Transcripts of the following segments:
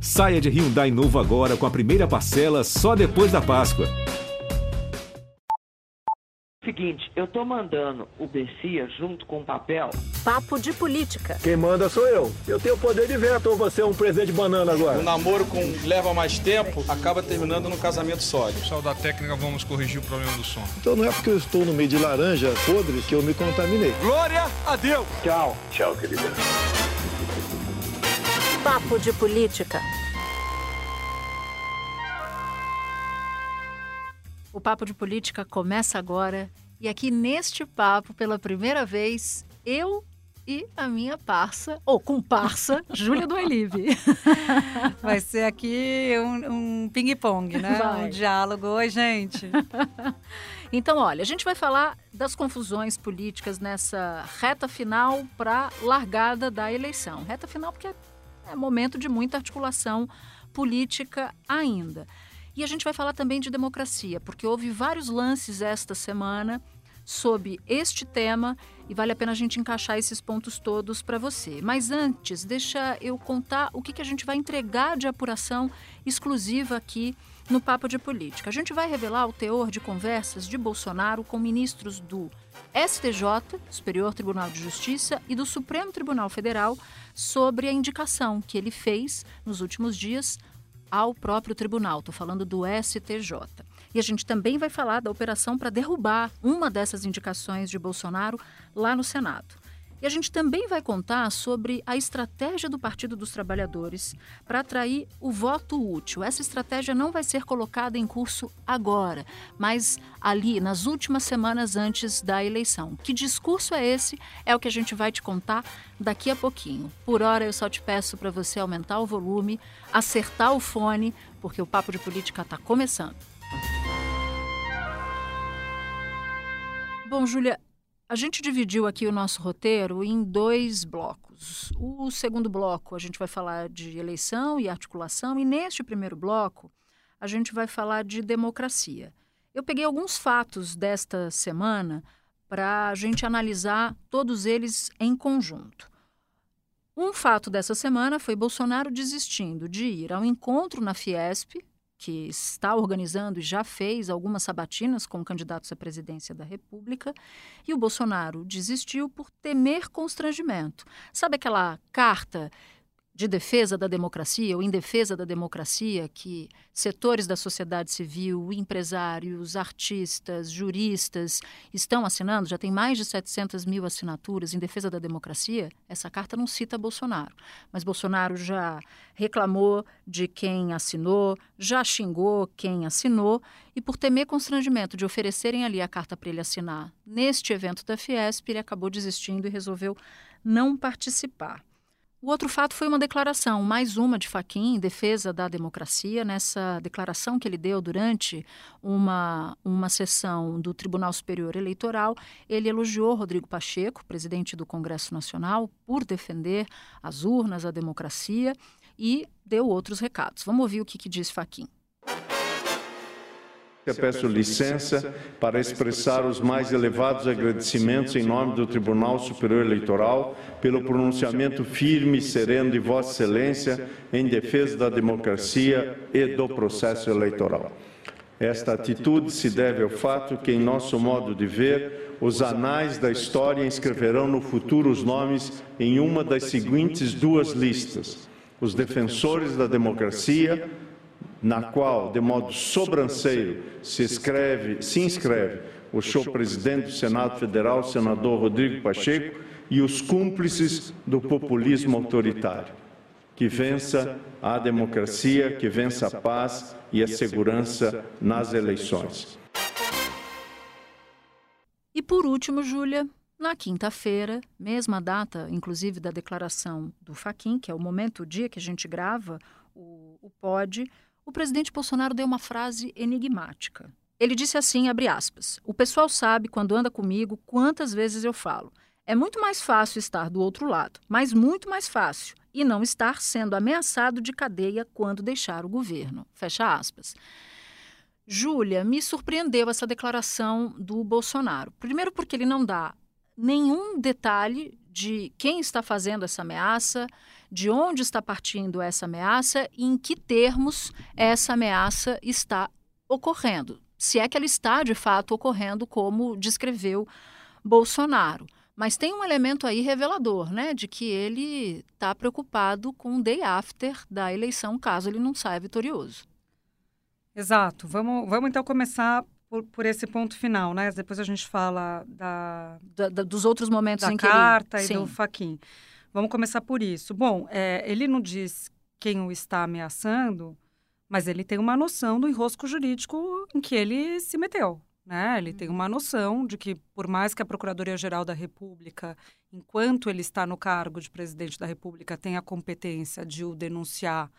Saia de Hyundai novo agora com a primeira parcela só depois da Páscoa. Seguinte, eu tô mandando o Bessia junto com o papel. Papo de política. Quem manda sou eu. Eu tenho poder de veto ou você é um presente de banana agora? O namoro com leva mais tempo acaba terminando no casamento sólido. Pessoal da técnica, vamos corrigir o problema do som. Então não é porque eu estou no meio de laranja podre que eu me contaminei. Glória a Deus! Tchau. Tchau, querida. Papo de política. O Papo de Política começa agora e aqui neste papo, pela primeira vez, eu e a minha parça, ou comparsa, Júlia do Elive. Vai ser aqui um, um ping-pong, né? Vai. Um diálogo. Oi, gente. Então, olha, a gente vai falar das confusões políticas nessa reta final para largada da eleição. Reta final porque é momento de muita articulação política ainda. E a gente vai falar também de democracia, porque houve vários lances esta semana sob este tema e vale a pena a gente encaixar esses pontos todos para você. Mas antes, deixa eu contar o que, que a gente vai entregar de apuração exclusiva aqui no Papo de Política. A gente vai revelar o teor de conversas de Bolsonaro com ministros do STJ, Superior Tribunal de Justiça, e do Supremo Tribunal Federal sobre a indicação que ele fez nos últimos dias ao próprio tribunal. Estou falando do STJ. E a gente também vai falar da operação para derrubar uma dessas indicações de Bolsonaro lá no Senado. E a gente também vai contar sobre a estratégia do Partido dos Trabalhadores para atrair o voto útil. Essa estratégia não vai ser colocada em curso agora, mas ali nas últimas semanas antes da eleição. Que discurso é esse? É o que a gente vai te contar daqui a pouquinho. Por hora, eu só te peço para você aumentar o volume, acertar o fone, porque o Papo de Política está começando. Bom, Júlia, a gente dividiu aqui o nosso roteiro em dois blocos. O segundo bloco a gente vai falar de eleição e articulação, e neste primeiro bloco a gente vai falar de democracia. Eu peguei alguns fatos desta semana para a gente analisar todos eles em conjunto. Um fato dessa semana foi Bolsonaro desistindo de ir ao encontro na Fiesp, que está organizando e já fez algumas sabatinas com candidatos à presidência da República, e o Bolsonaro desistiu por temer constrangimento. Sabe aquela carta de defesa da democracia ou em defesa da democracia que setores da sociedade civil, empresários, artistas, juristas estão assinando, já tem mais de 700 mil assinaturas em defesa da democracia, essa carta não cita Bolsonaro. Mas Bolsonaro já reclamou de quem assinou, já xingou quem assinou e por temer constrangimento de oferecerem ali a carta para ele assinar neste evento da Fiesp, ele acabou desistindo e resolveu não participar. O outro fato foi uma declaração, mais uma de Faquim, em defesa da democracia. Nessa declaração que ele deu durante uma, uma sessão do Tribunal Superior Eleitoral, ele elogiou Rodrigo Pacheco, presidente do Congresso Nacional, por defender as urnas, a democracia, e deu outros recados. Vamos ouvir o que, que diz Faquim. Eu peço licença para expressar os mais elevados agradecimentos em nome do Tribunal Superior Eleitoral pelo pronunciamento firme e sereno de Vossa Excelência em defesa da democracia e do processo eleitoral. Esta atitude se deve ao fato que, em nosso modo de ver, os anais da história inscreverão no futuro os nomes em uma das seguintes duas listas: os defensores da democracia na qual, de modo sobranceiro, se, escreve, se inscreve o show presidente do Senado Federal, senador Rodrigo Pacheco, e os cúmplices do populismo autoritário. Que vença a democracia, que vença a paz e a segurança nas eleições. E por último, Júlia, na quinta-feira, mesma data, inclusive, da declaração do Faquin, que é o momento, o dia que a gente grava o, o POD, o presidente Bolsonaro deu uma frase enigmática. Ele disse assim, abre aspas, o pessoal sabe, quando anda comigo, quantas vezes eu falo. É muito mais fácil estar do outro lado, mas muito mais fácil, e não estar sendo ameaçado de cadeia quando deixar o governo. Fecha aspas. Júlia, me surpreendeu essa declaração do Bolsonaro. Primeiro, porque ele não dá nenhum detalhe de quem está fazendo essa ameaça, de onde está partindo essa ameaça e em que termos essa ameaça está ocorrendo. Se é que ela está de fato ocorrendo, como descreveu Bolsonaro. Mas tem um elemento aí revelador, né, de que ele está preocupado com o day after da eleição, caso ele não saia vitorioso. Exato. Vamos, vamos então começar por, por esse ponto final, né? Depois a gente fala da, da, da dos outros momentos da em que carta ele... e Sim. do Faquin. Vamos começar por isso. Bom, é, ele não diz quem o está ameaçando, mas ele tem uma noção do enrosco jurídico em que ele se meteu. Né? Ele tem uma noção de que, por mais que a Procuradoria-Geral da República, enquanto ele está no cargo de presidente da República, tenha a competência de o denunciar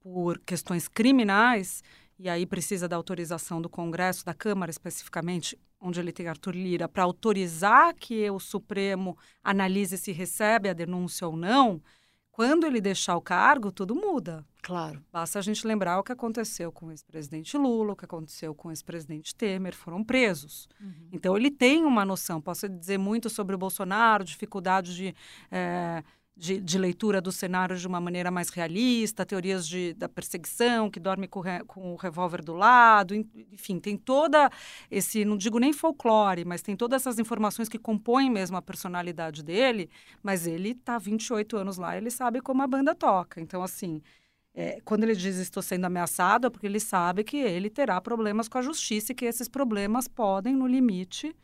por questões criminais, e aí precisa da autorização do Congresso, da Câmara especificamente, onde ele tem Arthur Lira, para autorizar que o Supremo analise se recebe a denúncia ou não, quando ele deixar o cargo, tudo muda. Claro. Basta a gente lembrar o que aconteceu com o ex-presidente Lula, o que aconteceu com o ex-presidente Temer, foram presos. Uhum. Então, ele tem uma noção. Posso dizer muito sobre o Bolsonaro, dificuldade de. É, de, de, leitura do cenário de uma maneira mais realista, teorias de, da perseguição, que dorme com, re, com o revólver do lado, enfim, tem toda esse, não digo nem folclore, mas tem todas essas informações que compõem mesmo a personalidade dele, mas ele está 28 anos lá, ele sabe como a banda toca. Então, assim, é, quando ele diz estou sendo ameaçado, é porque ele sabe que ele terá problemas com a justiça e que esses problemas podem, no limite,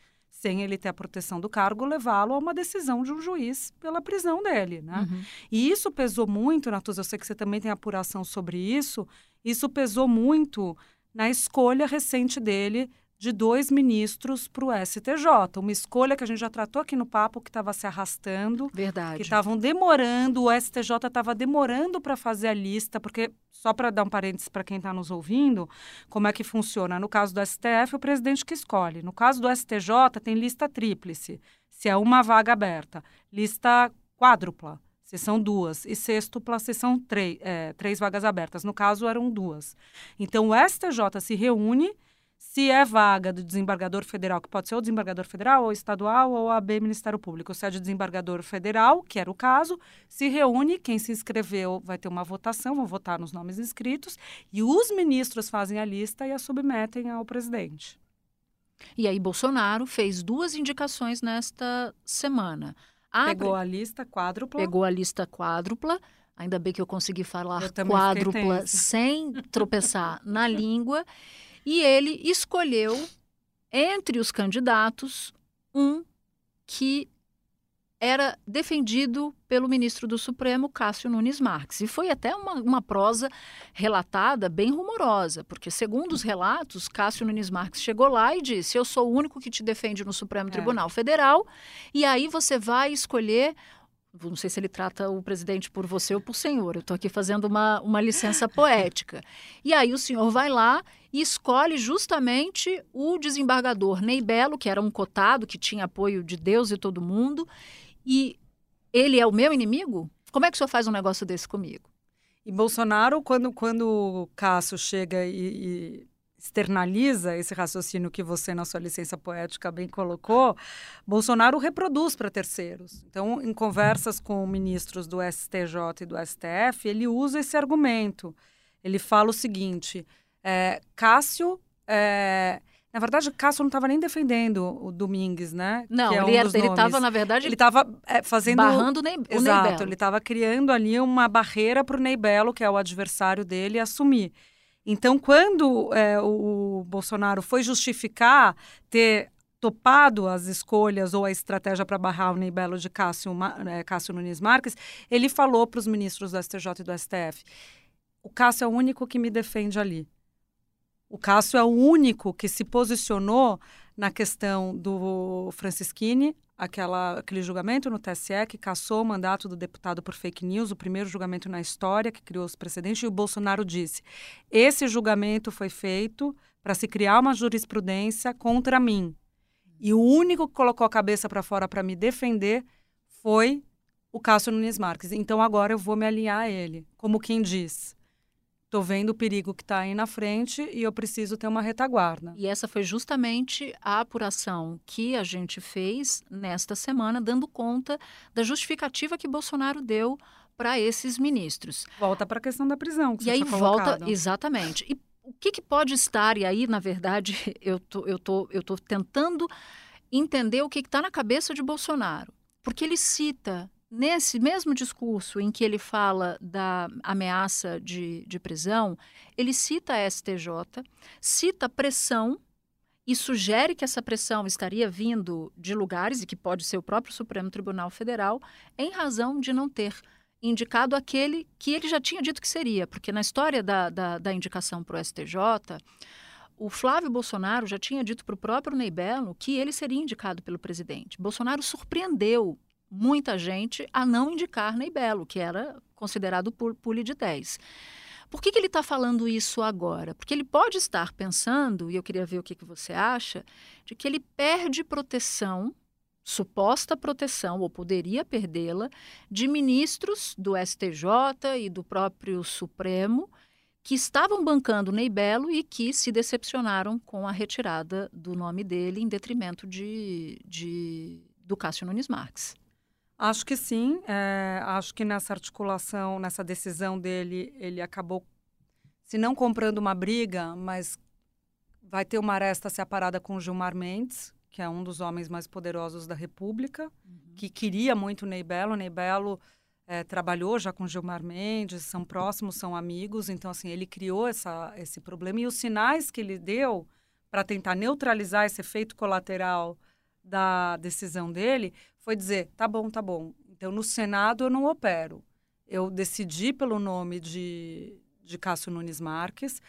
sem ele ter a proteção do cargo, levá-lo a uma decisão de um juiz pela prisão dele, né? Uhum. E isso pesou muito, Natuza, eu sei que você também tem apuração sobre isso, isso pesou muito na escolha recente dele de dois ministros para o STJ. Uma escolha que a gente já tratou aqui no papo, que estava se arrastando. Verdade. Que estavam demorando, o STJ estava demorando para fazer a lista, porque, só para dar um parênteses para quem está nos ouvindo, como é que funciona? No caso do STF, o presidente que escolhe. No caso do STJ, tem lista tríplice, se é uma vaga aberta. Lista quádrupla, se são duas. E sextupla, se são três, é, três vagas abertas. No caso, eram duas. Então, o STJ se reúne se é vaga do desembargador federal, que pode ser o desembargador federal, ou estadual, ou AB Ministério Público, se é de desembargador federal, que era o caso, se reúne, quem se inscreveu vai ter uma votação, vão votar nos nomes inscritos, e os ministros fazem a lista e a submetem ao presidente. E aí Bolsonaro fez duas indicações nesta semana. Abre, pegou a lista quádrupla. Pegou a lista quádrupla. Ainda bem que eu consegui falar eu quádrupla sem tropeçar na língua. E ele escolheu, entre os candidatos, um que era defendido pelo ministro do Supremo, Cássio Nunes Marques. E foi até uma, uma prosa relatada bem rumorosa, porque, segundo os relatos, Cássio Nunes Marques chegou lá e disse: Eu sou o único que te defende no Supremo é. Tribunal Federal, e aí você vai escolher não sei se ele trata o presidente por você ou por senhor, eu estou aqui fazendo uma, uma licença poética. E aí o senhor vai lá e escolhe justamente o desembargador Ney Belo, que era um cotado, que tinha apoio de Deus e todo mundo, e ele é o meu inimigo? Como é que o senhor faz um negócio desse comigo? E Bolsonaro, quando, quando o Cássio chega e, e externaliza esse raciocínio que você, na sua licença poética, bem colocou, Bolsonaro reproduz para terceiros. Então, em conversas com ministros do STJ e do STF, ele usa esse argumento. Ele fala o seguinte: é, Cássio. É, na verdade, Cássio não estava nem defendendo o Domingues, né? Não, é ele um estava, na verdade, ele estava é, fazendo barrando o Ney, o Exato, Ney ele estava criando ali uma barreira para o Ney Belo, que é o adversário dele, assumir. Então, quando é, o Bolsonaro foi justificar ter topado as escolhas ou a estratégia para barrar o Ney Belo de Cássio, é, Cássio Nunes Marques, ele falou para os ministros do STJ e do STF: o Cássio é o único que me defende ali. O Cássio é o único que se posicionou na questão do Francisquini, aquela, aquele julgamento no TSE que cassou o mandato do deputado por fake news, o primeiro julgamento na história que criou os precedentes, e o Bolsonaro disse: esse julgamento foi feito para se criar uma jurisprudência contra mim. E o único que colocou a cabeça para fora para me defender foi o Cássio Nunes Marques. Então agora eu vou me alinhar a ele, como quem diz estou vendo o perigo que está aí na frente e eu preciso ter uma retaguarda. E essa foi justamente a apuração que a gente fez nesta semana, dando conta da justificativa que Bolsonaro deu para esses ministros. Volta para a questão da prisão. Que e aí volta, exatamente. E o que, que, pode estar, e aí, na verdade, eu tô, eu tô, eu tô tentando entender o que está na cabeça de Bolsonaro. Porque ele cita, nesse mesmo discurso em que ele fala da ameaça de, de prisão, ele cita a STJ, cita pressão e sugere que essa pressão estaria vindo de lugares e que pode ser o próprio Supremo Tribunal Federal, em razão de não ter indicado aquele que ele já tinha dito que seria, porque na história da, da, da indicação para o STJ, o Flávio Bolsonaro já tinha dito para o próprio Ney Belo que ele seria indicado pelo presidente. Bolsonaro surpreendeu muita gente a não indicar Ney Belo, que era considerado pule de 10. Por que, que ele está falando isso agora? Porque ele pode estar pensando, e eu queria ver o que, que você acha, de que ele perde proteção, suposta proteção, ou poderia perdê-la, de ministros do STJ e do próprio Supremo, que estavam bancando Ney Belo e que se decepcionaram com a retirada do nome dele em detrimento de, de do Cássio Nunes Marques. Acho que sim. É, acho que nessa articulação, nessa decisão dele, ele acabou, se não comprando uma briga, mas vai ter uma aresta separada com Gilmar Mendes, que é um dos homens mais poderosos da República, uhum. que queria muito Ney Belo. Ney Belo é, trabalhou já com Gilmar Mendes, são próximos, são amigos. Então, assim, ele criou essa, esse problema. E os sinais que ele deu para tentar neutralizar esse efeito colateral da decisão dele foi dizer: tá bom, tá bom. Então, no Senado eu não opero. Eu decidi pelo nome de, de Cássio Nunes Marques,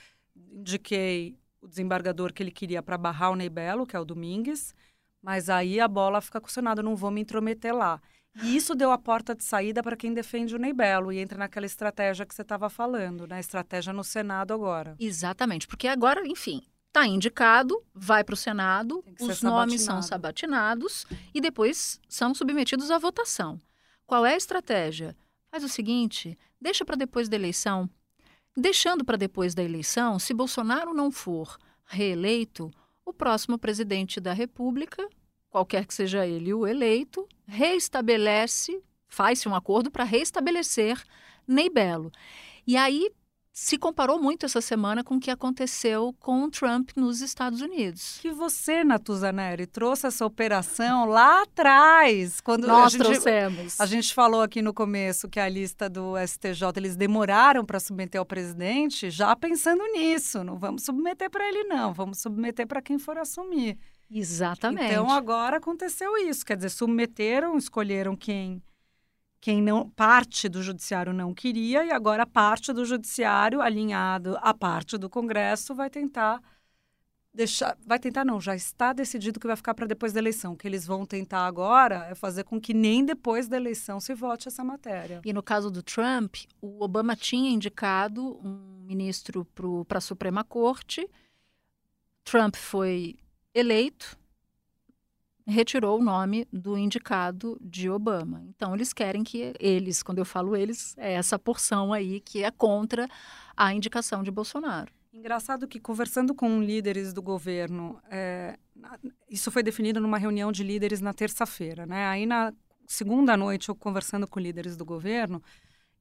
indiquei o desembargador que ele queria para barrar o Ney Belo, que é o Domingues, mas aí a bola fica com o Senado, não vou me intrometer lá. E isso deu a porta de saída para quem defende o Ney Belo e entra naquela estratégia que você estava falando, né? Estratégia no Senado agora. Exatamente, porque agora, enfim, está indicado, vai para o Senado, os nomes são sabatinados e depois são submetidos à votação. Qual é a estratégia? Faz o seguinte: deixa para depois da eleição. Deixando para depois da eleição, se Bolsonaro não for reeleito, o próximo presidente da República, qualquer que seja ele o eleito, reestabelece, faz-se um acordo para reestabelecer Ney Belo. E aí se comparou muito essa semana com o que aconteceu com o Trump nos Estados Unidos. Que você, Natuzaneri, trouxe essa operação lá atrás. Quando Nós a gente, trouxemos. A gente falou aqui no começo que a lista do STJ, eles demoraram para submeter ao presidente, já pensando nisso. Não vamos submeter para ele, não. Vamos submeter para quem for assumir. Exatamente. Então, agora aconteceu isso. Quer dizer, submeteram, escolheram quem quem não parte do judiciário não queria e agora parte do judiciário alinhado à parte do Congresso vai tentar deixar, vai tentar não, já está decidido que vai ficar para depois da eleição. O que eles vão tentar agora é fazer com que nem depois da eleição se vote essa matéria. E no caso do Trump, o Obama tinha indicado um ministro para a Suprema Corte. Trump foi eleito, retirou o nome do indicado de Obama. Então, eles querem que eles, quando eu falo eles, é essa porção aí que é contra a indicação de Bolsonaro. Engraçado que, conversando com líderes do governo, é, isso foi definido numa reunião de líderes na terça-feira, né? Aí, na segunda noite, eu conversando com líderes do governo,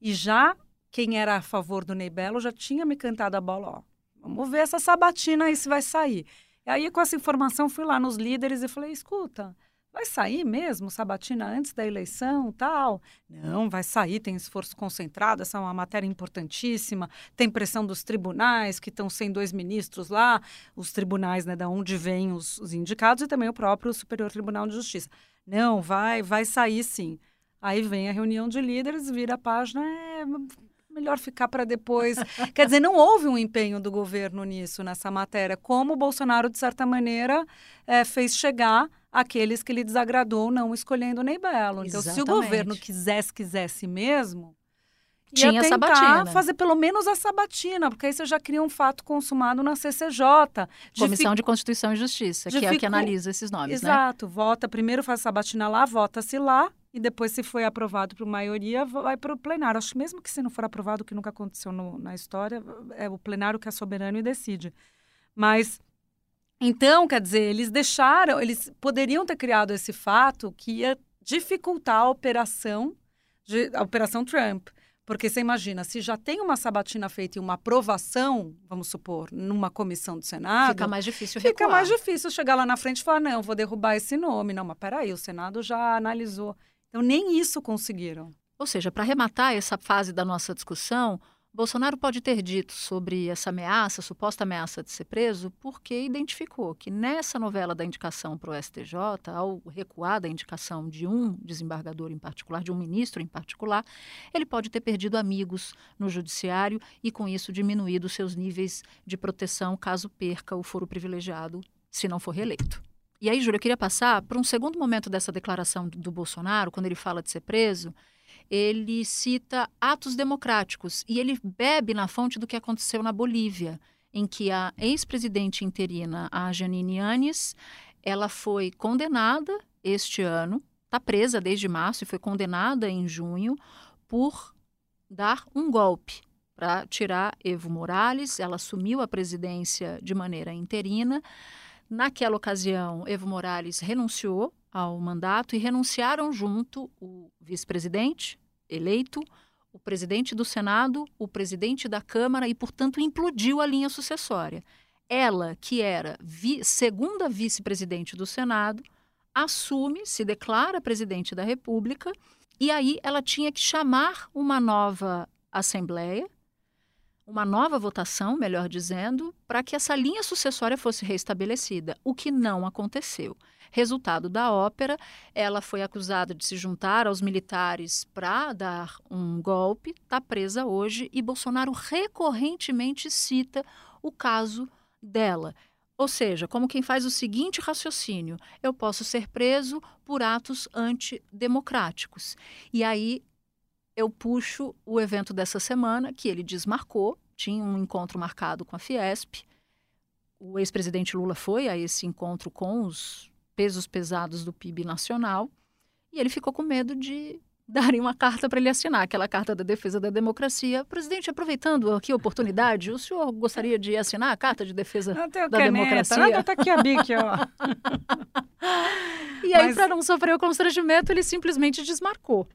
e já quem era a favor do Ney já tinha me cantado a bola, ó, vamos ver essa sabatina aí se vai sair. Aí, com essa informação, fui lá nos líderes e falei: escuta, vai sair mesmo sabatina antes da eleição tal? Não, vai sair, tem esforço concentrado, essa é uma matéria importantíssima, tem pressão dos tribunais, que estão sem dois ministros lá, os tribunais, né, da onde vêm os, os indicados, e também o próprio Superior Tribunal de Justiça. Não, vai, vai sair sim. Aí vem a reunião de líderes, vira a página, é, melhor ficar para depois. Quer dizer, não houve um empenho do governo nisso, nessa matéria, como o Bolsonaro, de certa maneira, é, fez chegar aqueles que lhe desagradou não escolhendo o Ney Belo. Então, Exatamente. se o governo quisesse, quisesse mesmo, tinha ia tentar sabatina. fazer pelo menos a sabatina, porque aí você já cria um fato consumado na CCJ. Comissão de, de Constituição e Justiça, que é a que analisa esses nomes, né? Exato. Né? Vota, primeiro faz a sabatina lá, vota-se lá, e depois, se foi aprovado por maioria, vai para o plenário. Acho que mesmo que se não for aprovado, que nunca aconteceu no, na história, é o plenário que é soberano e decide. Mas, então, quer dizer, eles deixaram, eles poderiam ter criado esse fato que ia dificultar a operação de a Operação Trump. Porque você imagina, se já tem uma sabatina feita e uma aprovação, vamos supor, numa comissão do Senado. Fica mais difícil Fica recuar. mais difícil chegar lá na frente e falar: não, vou derrubar esse nome. Não, mas peraí, o Senado já analisou. Então, nem isso conseguiram. Ou seja, para arrematar essa fase da nossa discussão, Bolsonaro pode ter dito sobre essa ameaça, suposta ameaça de ser preso, porque identificou que nessa novela da indicação para o STJ, ao recuar da indicação de um desembargador em particular, de um ministro em particular, ele pode ter perdido amigos no judiciário e, com isso, diminuído seus níveis de proteção caso perca o foro privilegiado, se não for reeleito. E aí, Júlia, eu queria passar para um segundo momento dessa declaração do Bolsonaro, quando ele fala de ser preso ele cita atos democráticos e ele bebe na fonte do que aconteceu na Bolívia, em que a ex-presidente interina, a Janine Yanes, ela foi condenada este ano, está presa desde março e foi condenada em junho por dar um golpe para tirar Evo Morales. Ela assumiu a presidência de maneira interina. Naquela ocasião, Evo Morales renunciou ao mandato e renunciaram junto o vice-presidente eleito, o presidente do Senado, o presidente da Câmara e, portanto, implodiu a linha sucessória. Ela, que era vi segunda vice-presidente do Senado, assume, se declara presidente da República e aí ela tinha que chamar uma nova assembleia, uma nova votação, melhor dizendo, para que essa linha sucessória fosse restabelecida, o que não aconteceu. Resultado da ópera, ela foi acusada de se juntar aos militares para dar um golpe, está presa hoje e Bolsonaro recorrentemente cita o caso dela. Ou seja, como quem faz o seguinte raciocínio: eu posso ser preso por atos antidemocráticos. E aí eu puxo o evento dessa semana, que ele desmarcou, tinha um encontro marcado com a Fiesp. O ex-presidente Lula foi a esse encontro com os pesos pesados do PIB nacional, e ele ficou com medo de darem uma carta para ele assinar, aquela carta da defesa da democracia. Presidente, aproveitando aqui a oportunidade, o senhor gostaria de assinar a carta de defesa da caneta, democracia? Nada, tá aqui a BIC, ó. e aí, Mas... para não sofrer o constrangimento, ele simplesmente desmarcou.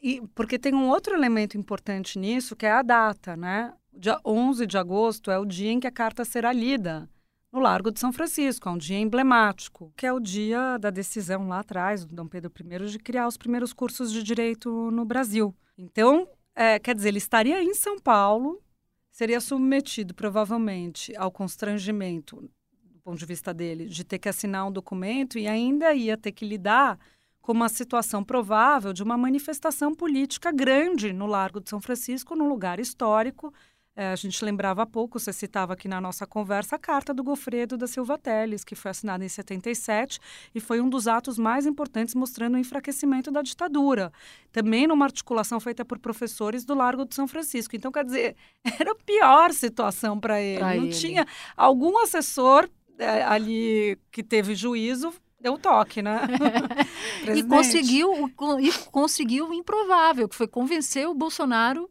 E, porque tem um outro elemento importante nisso, que é a data, né? Dia 11 de agosto é o dia em que a carta será lida no Largo de São Francisco. É um dia emblemático, que é o dia da decisão lá atrás, do Dom Pedro I, de criar os primeiros cursos de direito no Brasil. Então, é, quer dizer, ele estaria em São Paulo, seria submetido provavelmente ao constrangimento, do ponto de vista dele, de ter que assinar um documento e ainda ia ter que lidar com uma situação provável de uma manifestação política grande no Largo de São Francisco, num lugar histórico é, a gente lembrava há pouco, você citava aqui na nossa conversa, a carta do Gofredo da Silva Teles, que foi assinada em 77 e foi um dos atos mais importantes mostrando o enfraquecimento da ditadura. Também numa articulação feita por professores do Largo de São Francisco. Então, quer dizer, era a pior situação para ele. Pra Não ele. tinha algum assessor é, ali que teve juízo deu um toque, né? e conseguiu e conseguiu o improvável, que foi convencer o Bolsonaro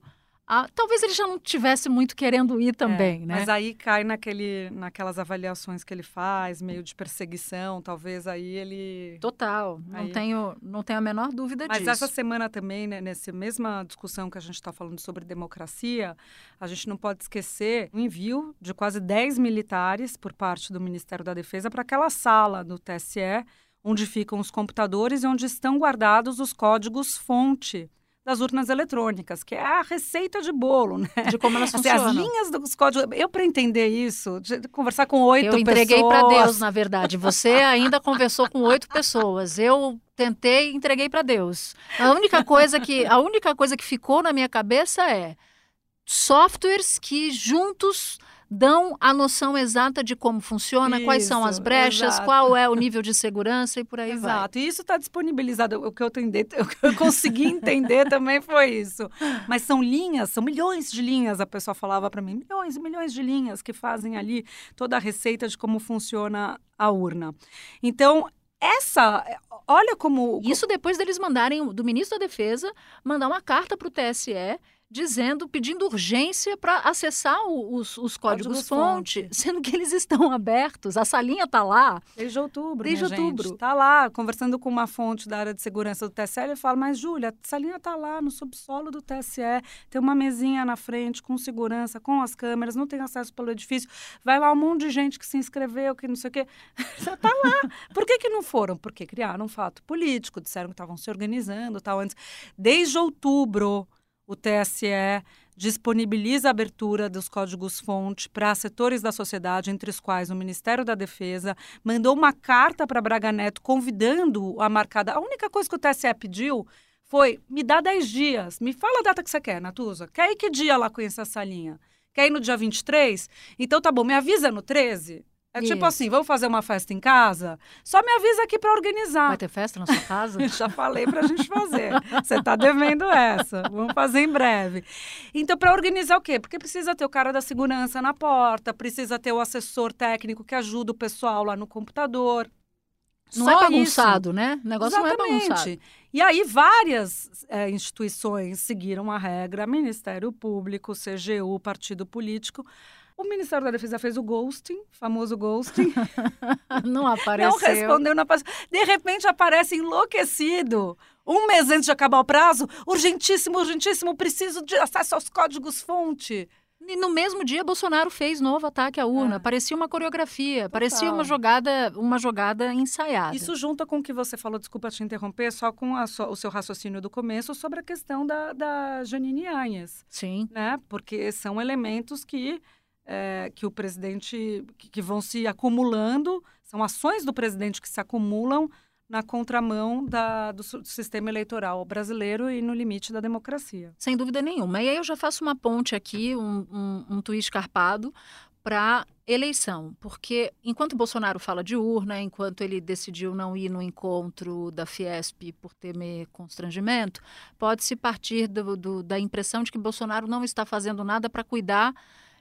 ah, talvez ele já não tivesse muito querendo ir também, é, né? Mas aí cai naquele, naquelas avaliações que ele faz, meio de perseguição, talvez aí ele... Total, não, tenho, não tenho a menor dúvida mas disso. Mas essa semana também, né, nessa mesma discussão que a gente está falando sobre democracia, a gente não pode esquecer o envio de quase 10 militares por parte do Ministério da Defesa para aquela sala do TSE, onde ficam os computadores e onde estão guardados os códigos fonte das urnas eletrônicas, que é a receita de bolo, né? De como elas assim, funcionam. As linhas dos códigos. Eu, para entender isso, de conversar com oito pessoas. Eu entreguei para Deus, na verdade. Você ainda conversou com oito pessoas. Eu tentei e entreguei para Deus. A única coisa que a única coisa que ficou na minha cabeça é softwares que juntos dão a noção exata de como funciona, isso, quais são as brechas, exato. qual é o nível de segurança e por aí exato. vai. Exato, e isso está disponibilizado. O que eu, entendi, o que eu consegui entender também foi isso. Mas são linhas, são milhões de linhas, a pessoa falava para mim, milhões e milhões de linhas que fazem ali toda a receita de como funciona a urna. Então, essa, olha como... Isso depois deles mandarem, do ministro da Defesa, mandar uma carta para o TSE dizendo, pedindo urgência para acessar os, os códigos-fonte, Códigos-fonte. sendo que eles estão abertos. A salinha está lá. Desde outubro, Desde outubro. Gente. Tá lá, conversando com uma fonte da área de segurança do TSE, ele fala, mas Júlia, essa linha tá lá no subsolo do TSE, tem uma mesinha na frente com segurança, com as câmeras, não tem acesso pelo edifício, vai lá um monte de gente que se inscreveu, que não sei o quê. Já tá lá. Por que que não foram? Porque criaram um fato político, disseram que estavam se organizando, tal, antes. Desde outubro, o TSE disponibiliza a abertura dos códigos-fonte para setores da sociedade, entre os quais o Ministério da Defesa, mandou uma carta para Braga Neto convidando a marcada. A única coisa que o TSE pediu foi: me dá 10 dias, me fala a data que você quer, Natuza. Quer ir que dia lá conhecer essa linha? Quer ir no dia 23? Então tá bom, me avisa no 13. É tipo Isso. assim, vamos fazer uma festa em casa? Só me avisa aqui para organizar. Vai ter festa na sua casa? Já falei para a gente fazer. Você está devendo essa. Vamos fazer em breve. Então, para organizar o quê? Porque precisa ter o cara da segurança na porta, precisa ter o assessor técnico que ajuda o pessoal lá no computador. Não Só é isso. bagunçado, né? O negócio não é Exatamente. bagunçado. E aí, várias eh, instituições seguiram a regra: Ministério Público, CGU, partido político. O Ministério da Defesa fez o ghosting, famoso ghosting. Não apareceu. Não respondeu na página. De repente aparece enlouquecido. Um mês antes de acabar o prazo, urgentíssimo, urgentíssimo, preciso de acesso aos códigos-fonte. E no mesmo dia, Bolsonaro fez novo ataque à urna. É. Parecia uma coreografia, parecia Total. uma jogada, uma jogada ensaiada. Isso junta com o que você falou, desculpa te interromper, só com a o seu raciocínio do começo sobre a questão da, da Janine Anhes, Sim. né? Porque são elementos que, é, que o presidente, que, que vão se acumulando, são ações do presidente que se acumulam na contramão da- do, do sistema eleitoral brasileiro e no limite da democracia. Sem dúvida nenhuma. E aí eu já faço uma ponte aqui, um, um, um tweet escarpado para eleição, porque enquanto Bolsonaro fala de urna, enquanto ele decidiu não ir no encontro da Fiesp por temer constrangimento, pode-se partir do- do- da impressão de que Bolsonaro não está fazendo nada para cuidar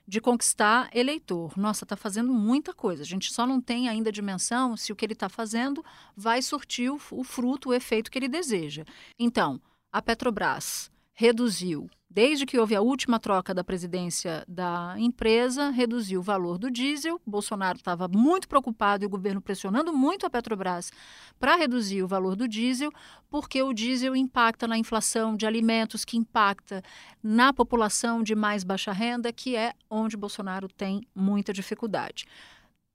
de conquistar eleitor. Nossa, está fazendo muita coisa. A gente só não tem ainda dimensão se o que ele está fazendo vai surtir o, o fruto, o efeito que ele deseja. Então, a Petrobras reduziu, desde que houve a última troca da presidência da empresa, reduziu o valor do diesel. Bolsonaro estava muito preocupado e o governo pressionando muito a Petrobras para reduzir o valor do diesel, porque o diesel impacta na inflação de alimentos, que impacta na população de mais baixa renda, que é onde Bolsonaro tem muita dificuldade.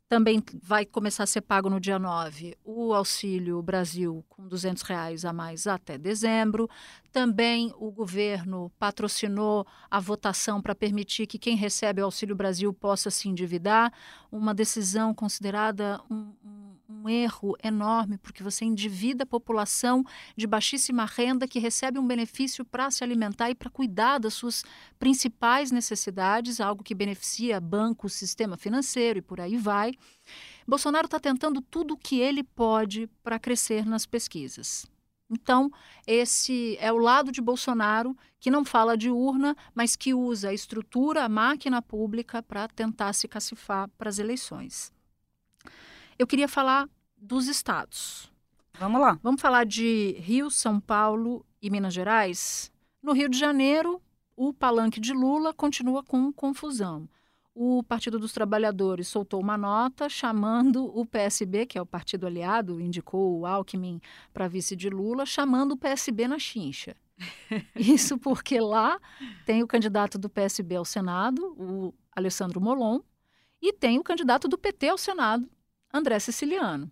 Também vai começar a ser pago no dia 9 o Auxílio Brasil com 200 reais a mais até dezembro. Também o governo patrocinou a votação para permitir que quem recebe o Auxílio Brasil possa se endividar. Uma decisão considerada um, um, um erro enorme, porque você endivida a população de baixíssima renda que recebe um benefício para se alimentar e para cuidar das suas principais necessidades, algo que beneficia banco, sistema financeiro e por aí vai. Bolsonaro está tentando tudo o que ele pode para crescer nas pesquisas. Então, esse é o lado de Bolsonaro que não fala de urna, mas que usa a estrutura, a máquina pública para tentar se cacifar para as eleições. Eu queria falar dos estados. Vamos lá. Vamos falar de Rio, São Paulo e Minas Gerais? No Rio de Janeiro, o palanque de Lula continua com confusão. O Partido dos Trabalhadores soltou uma nota chamando o PSB, que é o partido aliado, indicou o Alckmin para vice de Lula, chamando o PSB na chincha. Isso porque lá tem o candidato do PSB ao Senado, o Alessandro Molon, e tem o candidato do PT ao Senado, André Siciliano.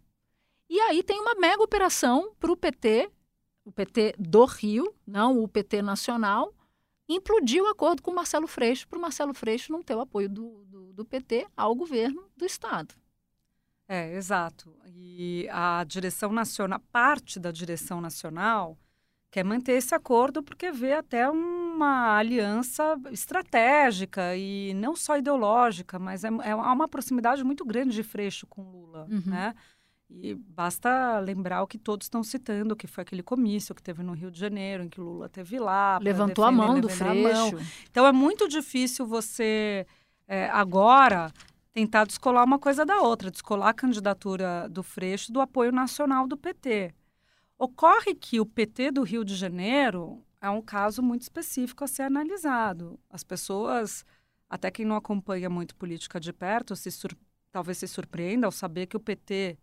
E aí tem uma mega operação para o PT, o PT do Rio, não o PT nacional, implodiu o acordo com o Marcelo Freixo para o Marcelo Freixo não ter o apoio do, do, do, PT ao governo do Estado. É, exato. E a direção nacional, parte da direção nacional, quer manter esse acordo porque vê até uma aliança estratégica e não só ideológica, mas é, é uma proximidade muito grande de Freixo com Lula, Uhum. né? E basta lembrar o que todos estão citando, que foi aquele comício que teve no Rio de Janeiro, em que Lula teve lá. Levantou a defender, mão do a mão. Freixo. Então é muito difícil você é, agora tentar descolar uma coisa da outra, descolar a candidatura do Freixo do apoio nacional do PT. Ocorre que o PT do Rio de Janeiro é um caso muito específico a ser analisado. As pessoas, até quem não acompanha muito política de perto, se talvez se surpreenda ao saber que o PT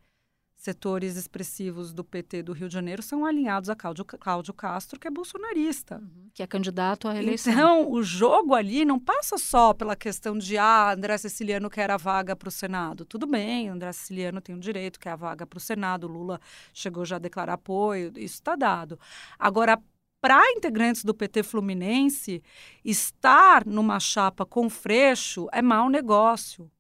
setores expressivos do PT do Rio de Janeiro são alinhados a Cláudio, Cláudio Castro, que é bolsonarista. Uhum. Que é candidato à reeleição. Então, o jogo ali não passa só pela questão de, ah, André Siciliano quer a vaga para o Senado. Tudo bem, André Siciliano tem o direito, quer a vaga para o Senado, Lula chegou já a declarar apoio, isso está dado. Agora, para integrantes do PT Fluminense, estar numa chapa com Freixo é mau negócio.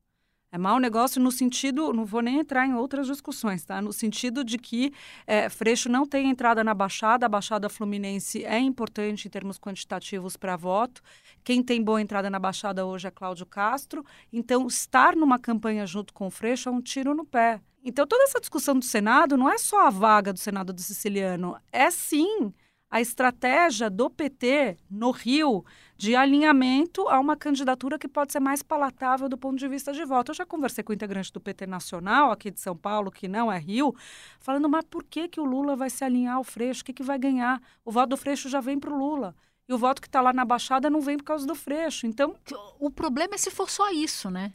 É mau negócio no sentido, não vou nem entrar em outras discussões, tá? No sentido de que é, Freixo não tem entrada na Baixada, a Baixada Fluminense é importante em termos quantitativos para voto. Quem tem boa entrada na Baixada hoje é Cláudio Castro. Então, estar numa campanha junto com Freixo é um tiro no pé. Então, toda essa discussão do Senado não é só a vaga do Senado do Siciliano, é sim a estratégia do PT no Rio de alinhamento a uma candidatura que pode ser mais palatável do ponto de vista de voto. Eu já conversei com o integrante do PT Nacional, aqui de São Paulo, que não é Rio, falando, mas por que, que o Lula vai se alinhar ao Freixo? O que, que vai ganhar? O voto do Freixo já vem para o Lula. E o voto que está lá na Baixada não vem por causa do Freixo. Então. O problema é se for só isso, né?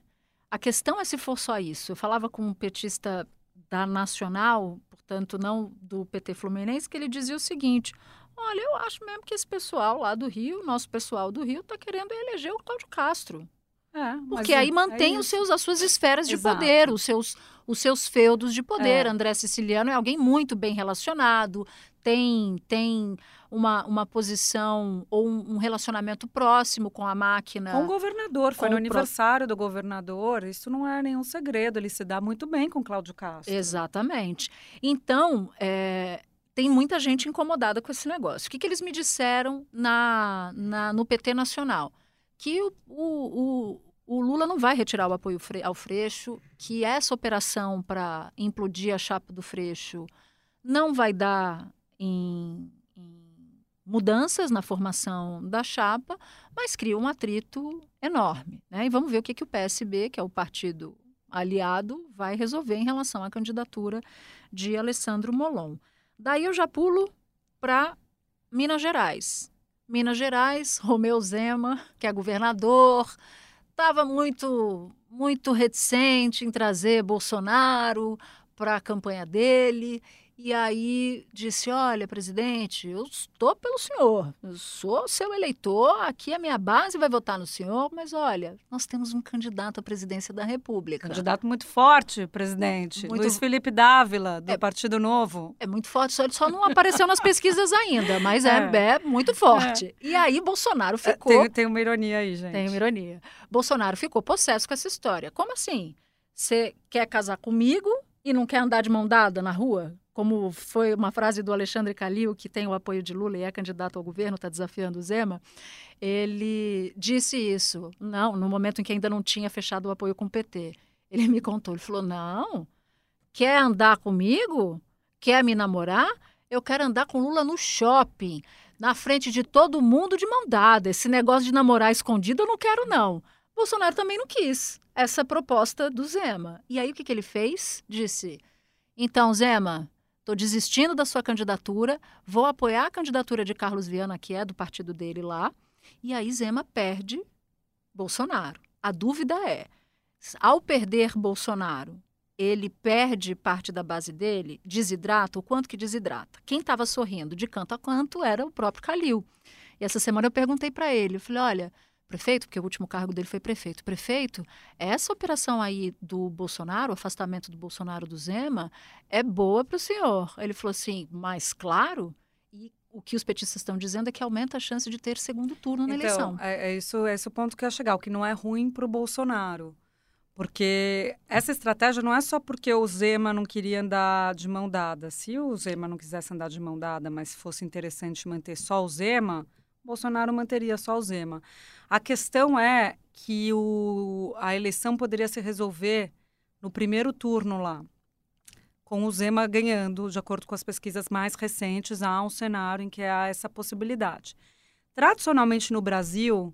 A questão é se for só isso. Eu falava com um petista da Nacional, portanto, não do PT Fluminense, que ele dizia o seguinte: Olha, eu acho mesmo que esse pessoal lá do Rio, nosso pessoal do Rio, está querendo eleger o Cláudio Castro. É, Porque aí é, mantém é os seus, as suas esferas de Exato. poder, os seus, os seus feudos de poder. É. André Siciliano é alguém muito bem relacionado, tem, tem uma, uma posição ou um, um relacionamento próximo com a máquina. Com o governador, foi no aniversário do governador, isso não é nenhum segredo, ele se dá muito bem com Cláudio Castro. Exatamente. Então, é, tem muita gente incomodada com esse negócio. O que, que eles me disseram na, na, no PT Nacional? Que o, o, o, o Lula não vai retirar o apoio ao Freixo, que essa operação para implodir a chapa do Freixo não vai dar em, em mudanças na formação da chapa, mas cria um atrito enorme. Né? E vamos ver o que, que o PSB, que é o partido aliado, vai resolver em relação à candidatura de Alessandro Molon. Daí eu já pulo para Minas Gerais. Minas Gerais, Romeu Zema, que é governador, estava muito, muito reticente em trazer Bolsonaro para a campanha dele e aí disse: Olha, presidente, eu estou pelo senhor, eu sou seu eleitor, aqui a minha base vai votar no senhor, mas olha, nós temos um candidato à presidência da República. Candidato muito forte, presidente. Muito... Luiz Felipe Dávila, do é, Partido Novo. É muito forte, só ele só não apareceu nas pesquisas ainda, mas é, é, é muito forte. É. E aí Bolsonaro é, ficou. Tem, tem uma ironia aí, gente. Tem uma ironia. Bolsonaro ficou possesso com essa história. Como assim? Você quer casar comigo e não quer andar de mão dada na rua? Como foi uma frase do Alexandre Calil, que tem o apoio de Lula e é candidato ao governo, está desafiando o Zema, ele disse isso, não, no momento em que ainda não tinha fechado o apoio com o PT. Ele me contou, ele falou, não, quer andar comigo? Quer me namorar? Eu quero andar com Lula no shopping, na frente de todo mundo de mão dada. Esse negócio de namorar escondido eu não quero, não. Bolsonaro também não quis essa proposta do Zema. E aí o que, que ele fez? Disse: então, Zema, Estou desistindo da sua candidatura, vou apoiar a candidatura de Carlos Viana, que é do partido dele lá, e aí Zema perde Bolsonaro. A dúvida é, ao perder Bolsonaro, ele perde parte da base dele, desidrata, o quanto que desidrata? Quem estava sorrindo de canto a canto era o próprio Calil. E essa semana eu perguntei para ele, eu falei, olha, prefeito, porque o último cargo dele foi prefeito. Prefeito, essa operação aí do Bolsonaro, o afastamento do Bolsonaro do Zema, é boa para o senhor. Ele falou assim, mais claro, e o que os petistas estão dizendo é que aumenta a chance de ter segundo turno na então, eleição. É, é, isso, é esse o ponto que eu ia chegar, o que não é ruim para o Bolsonaro. Porque essa estratégia não é só porque o Zema não queria andar de mão dada. Se o Zema não quisesse andar de mão dada, mas fosse interessante manter só o Zema, Bolsonaro manteria só o Zema. A questão é que o, a eleição poderia se resolver no primeiro turno lá, com o Zema ganhando, de acordo com as pesquisas mais recentes, há um cenário em que há essa possibilidade. Tradicionalmente no Brasil,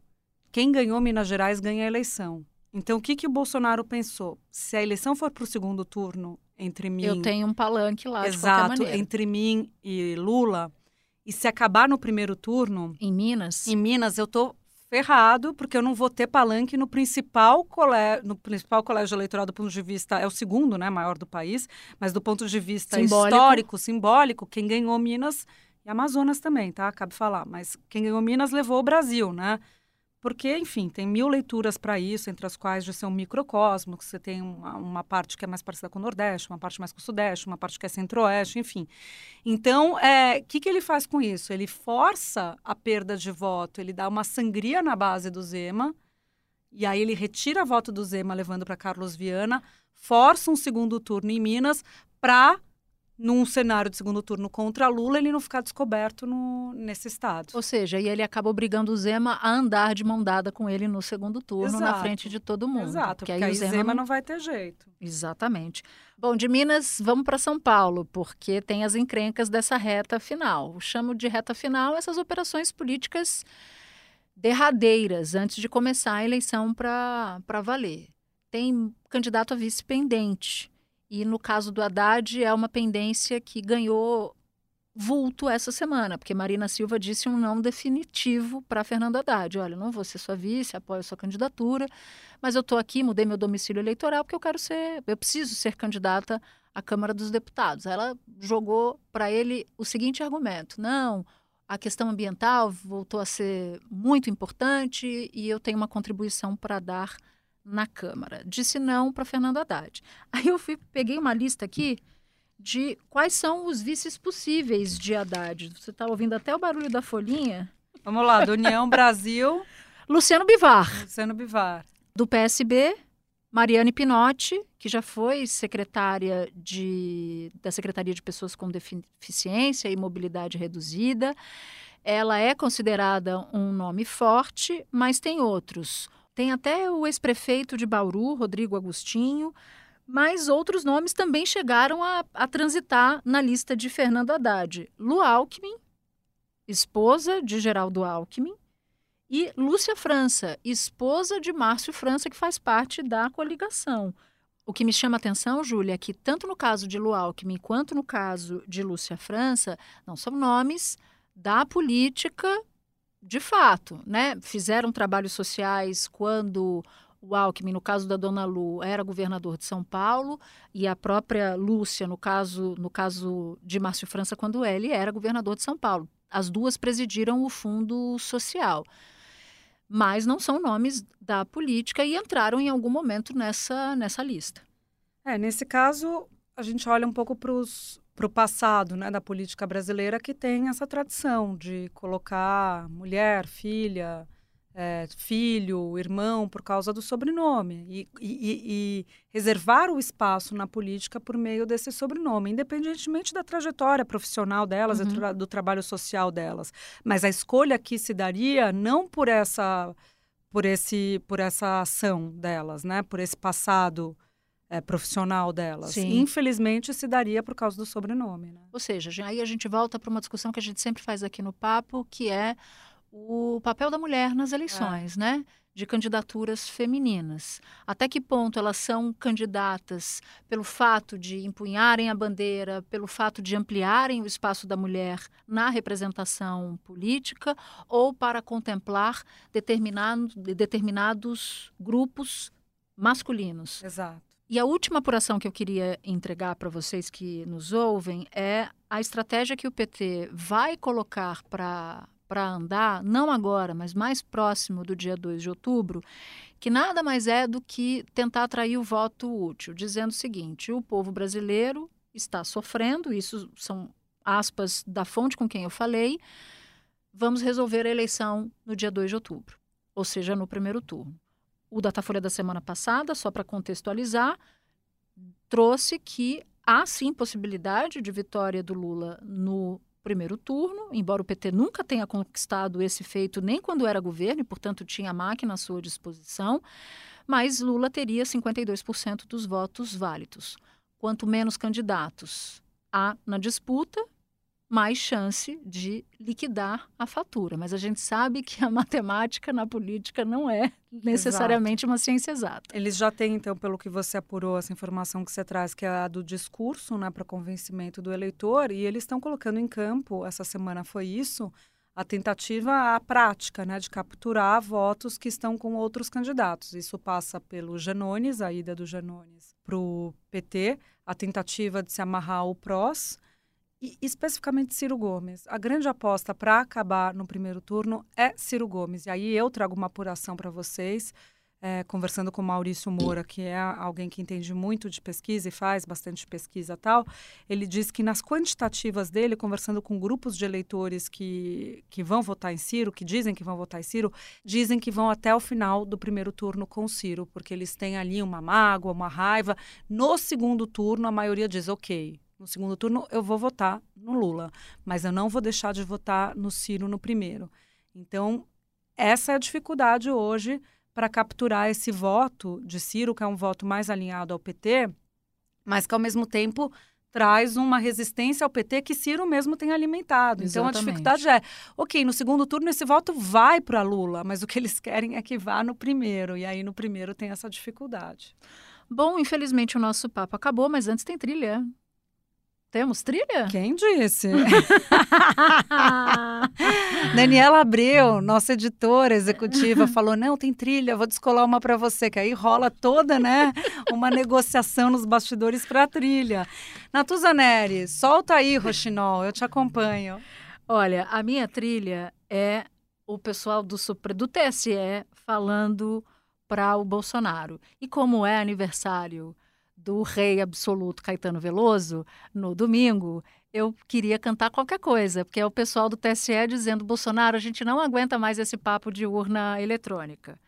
quem ganhou Minas Gerais ganha a eleição. Então, o que, que o Bolsonaro pensou? Se a eleição for para o segundo turno entre mim. Eu tenho um palanque lá. Exato, entre mim e Lula E se acabar no primeiro turno, Em Minas? em Minas, eu tô ferrado, porque eu não vou ter palanque no principal colégio, no principal colégio eleitoral do ponto de vista, é o segundo, né, maior do país, mas do ponto de vista Simbólico. histórico, simbólico, quem ganhou Minas e Amazonas também, tá? Cabe falar, mas quem ganhou Minas levou o Brasil, né? Porque, enfim, tem mil leituras para isso, entre as quais de ser um microcosmo, que você tem uma, uma parte que é mais parecida com o Nordeste, uma parte mais com o Sudeste, uma parte que é Centro-Oeste, enfim. Então, o é, que, que ele faz com isso? Ele força a perda de voto, ele dá uma sangria na base do Zema, e aí ele retira voto do Zema, levando para Carlos Viana, força um segundo turno em Minas para, num cenário de segundo turno contra Lula, ele não ficar descoberto no, nesse estado. Ou seja, e ele acaba obrigando o Zema a andar de mão dada com ele no segundo turno, na Exato. frente de todo mundo. Exato, porque, aí, o Zema, não vai ter jeito. Exatamente. Bom, de Minas, vamos para São Paulo, porque tem as encrencas dessa reta final. Eu chamo de reta final essas operações políticas derradeiras, antes de começar a eleição para valer. Tem candidato a vice pendente. E no caso do Haddad, é uma pendência que ganhou vulto essa semana, porque Marina Silva disse um não definitivo para Fernando Haddad. Olha, não vou ser sua vice, apoio sua candidatura, mas eu estou aqui, mudei meu domicílio eleitoral porque eu quero ser, eu preciso ser candidata à Câmara dos Deputados. Ela jogou para ele o seguinte argumento: não, a questão ambiental voltou a ser muito importante e eu tenho uma contribuição para dar na Câmara. Disse não para Fernando Haddad. Aí eu fui, peguei uma lista aqui de quais são os vices possíveis de Haddad. Você está ouvindo até o barulho da folhinha? Vamos lá, do União Brasil, Luciano Bivar, Luciano Bivar. do PSB, Mariane Pinotti, que já foi secretária de, da Secretaria de Pessoas com Deficiência e Mobilidade Reduzida. Ela é considerada um nome forte, mas tem outros. Tem até o ex-prefeito de Bauru, Rodrigo Agostinho, mas outros nomes também chegaram a, a transitar na lista de Fernando Haddad. Lu Alckmin, esposa de Geraldo Alckmin, e Lúcia França, esposa de Márcio França, que faz parte da coligação. O que me chama a atenção, Júlia, é que tanto no caso de Lu Alckmin quanto no caso de Lúcia França, não são nomes da política de fato, né? Fizeram trabalhos sociais quando o Alckmin, no caso da Dona Lu, era governador de São Paulo, e a própria Lúcia, no caso, no caso de Márcio França, quando ele era governador de São Paulo. As duas presidiram o Fundo Social. Mas não são nomes da política e entraram em algum momento nessa, nessa lista. É, nesse caso, a gente olha um pouco para o passado né, da política brasileira que tem essa tradição de colocar mulher, filha, é, filho, irmão, por causa do sobrenome. E, e, e, reservar o espaço na política por meio desse sobrenome, independentemente da trajetória profissional delas, uhum. do, do trabalho social delas. Mas a escolha que se daria não por essa, por esse, por essa ação delas, né? por esse passado é, profissional delas. Sim. Infelizmente, se daria por causa do sobrenome. Né? Ou seja, aí a gente volta para uma discussão que a gente sempre faz aqui no Papo, que é o papel da mulher nas eleições, é. né? De candidaturas femininas. Até que ponto elas são candidatas pelo fato de empunharem a bandeira, pelo fato de ampliarem o espaço da mulher na representação política, ou para contemplar determinado, determinados grupos masculinos. Exato. E a última apuração que eu queria entregar para vocês que nos ouvem é a estratégia que o PT vai colocar para para andar, não agora, mas mais próximo do dia 2 de outubro, que nada mais é do que tentar atrair o voto útil, dizendo o seguinte: o povo brasileiro está sofrendo, isso são aspas da fonte com quem eu falei, vamos resolver a eleição no dia 2 de outubro, ou seja, no primeiro turno. O Datafolha da semana passada, só para contextualizar, trouxe que há sim possibilidade de vitória do Lula no primeiro turno, embora o PT nunca tenha conquistado esse feito nem quando era governo e, portanto, tinha a máquina à sua disposição, mas Lula teria 52% dos votos válidos. Quanto menos candidatos há na disputa, mais chance de liquidar a fatura. Mas a gente sabe que a matemática na política não é necessariamente Exato. uma ciência exata. Eles já têm, então, pelo que você apurou, essa informação que você traz, que é a do discurso, né, para convencimento do eleitor, e eles estão colocando em campo, essa semana foi isso, a tentativa, a prática, né, de capturar votos que estão com outros candidatos. Isso passa pelo Janones, a ida do Janones para o PT, a tentativa de se amarrar ao PROS, e especificamente Ciro Gomes. A grande aposta para acabar no primeiro turno é Ciro Gomes. E aí eu trago uma apuração para vocês, é, conversando com Maurício Moura, que é alguém que entende muito de pesquisa e faz bastante pesquisa tal. Ele diz que nas quantitativas dele, conversando com grupos de eleitores que, que vão votar em Ciro, que dizem que vão votar em Ciro, dizem que vão até o final do primeiro turno com Ciro, porque eles têm ali uma mágoa, uma raiva. No segundo turno, a maioria diz: ok, no segundo turno eu vou votar no Lula, mas eu não vou deixar de votar no Ciro no primeiro. Então, essa é a dificuldade hoje para capturar esse voto de Ciro, que é um voto mais alinhado ao PT, mas que ao mesmo tempo traz uma resistência ao PT que Ciro mesmo tem alimentado. Então Exatamente. a dificuldade é, ok, no segundo turno esse voto vai para Lula, mas o que eles querem é que vá no primeiro, e aí no primeiro tem essa dificuldade. Bom, infelizmente o nosso papo acabou, mas antes tem trilha. Temos trilha? Quem disse? Daniela Abreu, nossa editora executiva, falou: não, tem trilha, vou descolar uma para você. Que aí rola toda, né? Uma negociação nos bastidores para a trilha. Natuzaneri, solta aí, Rochinol, eu te acompanho. Olha, a minha trilha é o pessoal do, do TSE falando para o Bolsonaro. E como é aniversário do rei absoluto Caetano Veloso, no domingo, eu queria cantar qualquer coisa, porque é o pessoal do TSE dizendo: Bolsonaro, a gente não aguenta mais esse papo de urna eletrônica.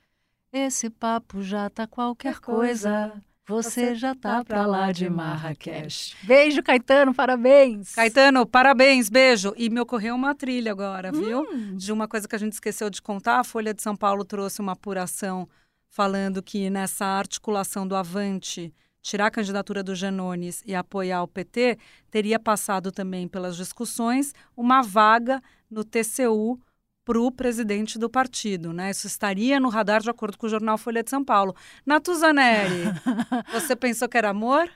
Esse papo já tá qualquer coisa. Você já tá pra lá de Marrakech. Beijo, Caetano, parabéns. Caetano, parabéns, beijo. E me ocorreu uma trilha agora, viu? Hum. De uma coisa que a gente esqueceu de contar. A Folha de São Paulo trouxe uma apuração falando que nessa articulação do Avante tirar a candidatura do Janones e apoiar o PT, teria passado também pelas discussões uma vaga no TCU para o presidente do partido, né? Isso estaria no radar de acordo com o jornal Folha de São Paulo. Natuzaneri, você pensou que era amor?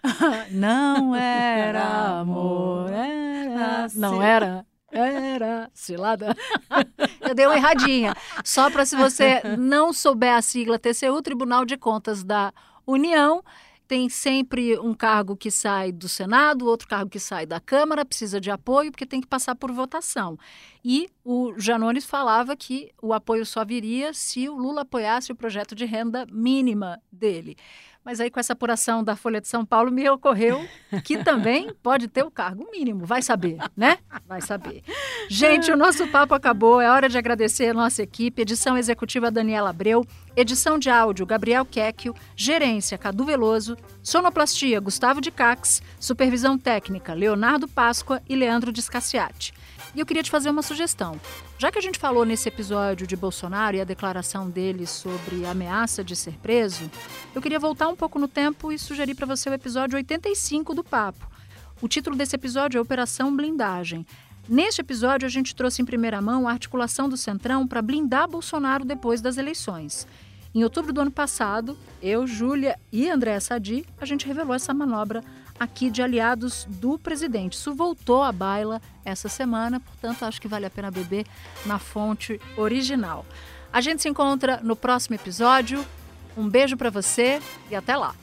Não era amor, era... Não era? Era cilada. Eu dei uma erradinha. Só para se você não souber a sigla TCU, Tribunal de Contas da União, tem sempre um cargo que sai do Senado, outro cargo que sai da Câmara, precisa de apoio, porque tem que passar por votação. E o Janones falava que o apoio só viria se o Lula apoiasse o projeto de renda mínima dele. Mas aí, com essa apuração da Folha de São Paulo, me ocorreu que também pode ter o cargo mínimo. Vai saber, né? Vai saber. Gente, o nosso papo acabou. É hora de agradecer a nossa equipe. Edição executiva Daniela Abreu. Edição de áudio Gabriel Quecchio. Gerência Cadu Veloso. Sonoplastia Gustavo de Cax. Supervisão técnica Leonardo Páscoa e Leandro Discassiati. E eu queria te fazer uma sugestão. Já que a gente falou nesse episódio de Bolsonaro e a declaração dele sobre a ameaça de ser preso, eu queria voltar um pouco no tempo e sugerir para você o episódio 85 do Papo. O título desse episódio é Operação Blindagem. Neste episódio, a gente trouxe em primeira mão a articulação do Centrão para blindar Bolsonaro depois das eleições. Em outubro do ano passado, eu, Júlia e André Sadi, a gente revelou essa manobra aqui de aliados do presidente. Isso voltou à baila essa semana, portanto, acho que vale a pena beber na fonte original. A gente se encontra no próximo episódio. Um beijo para você e até lá!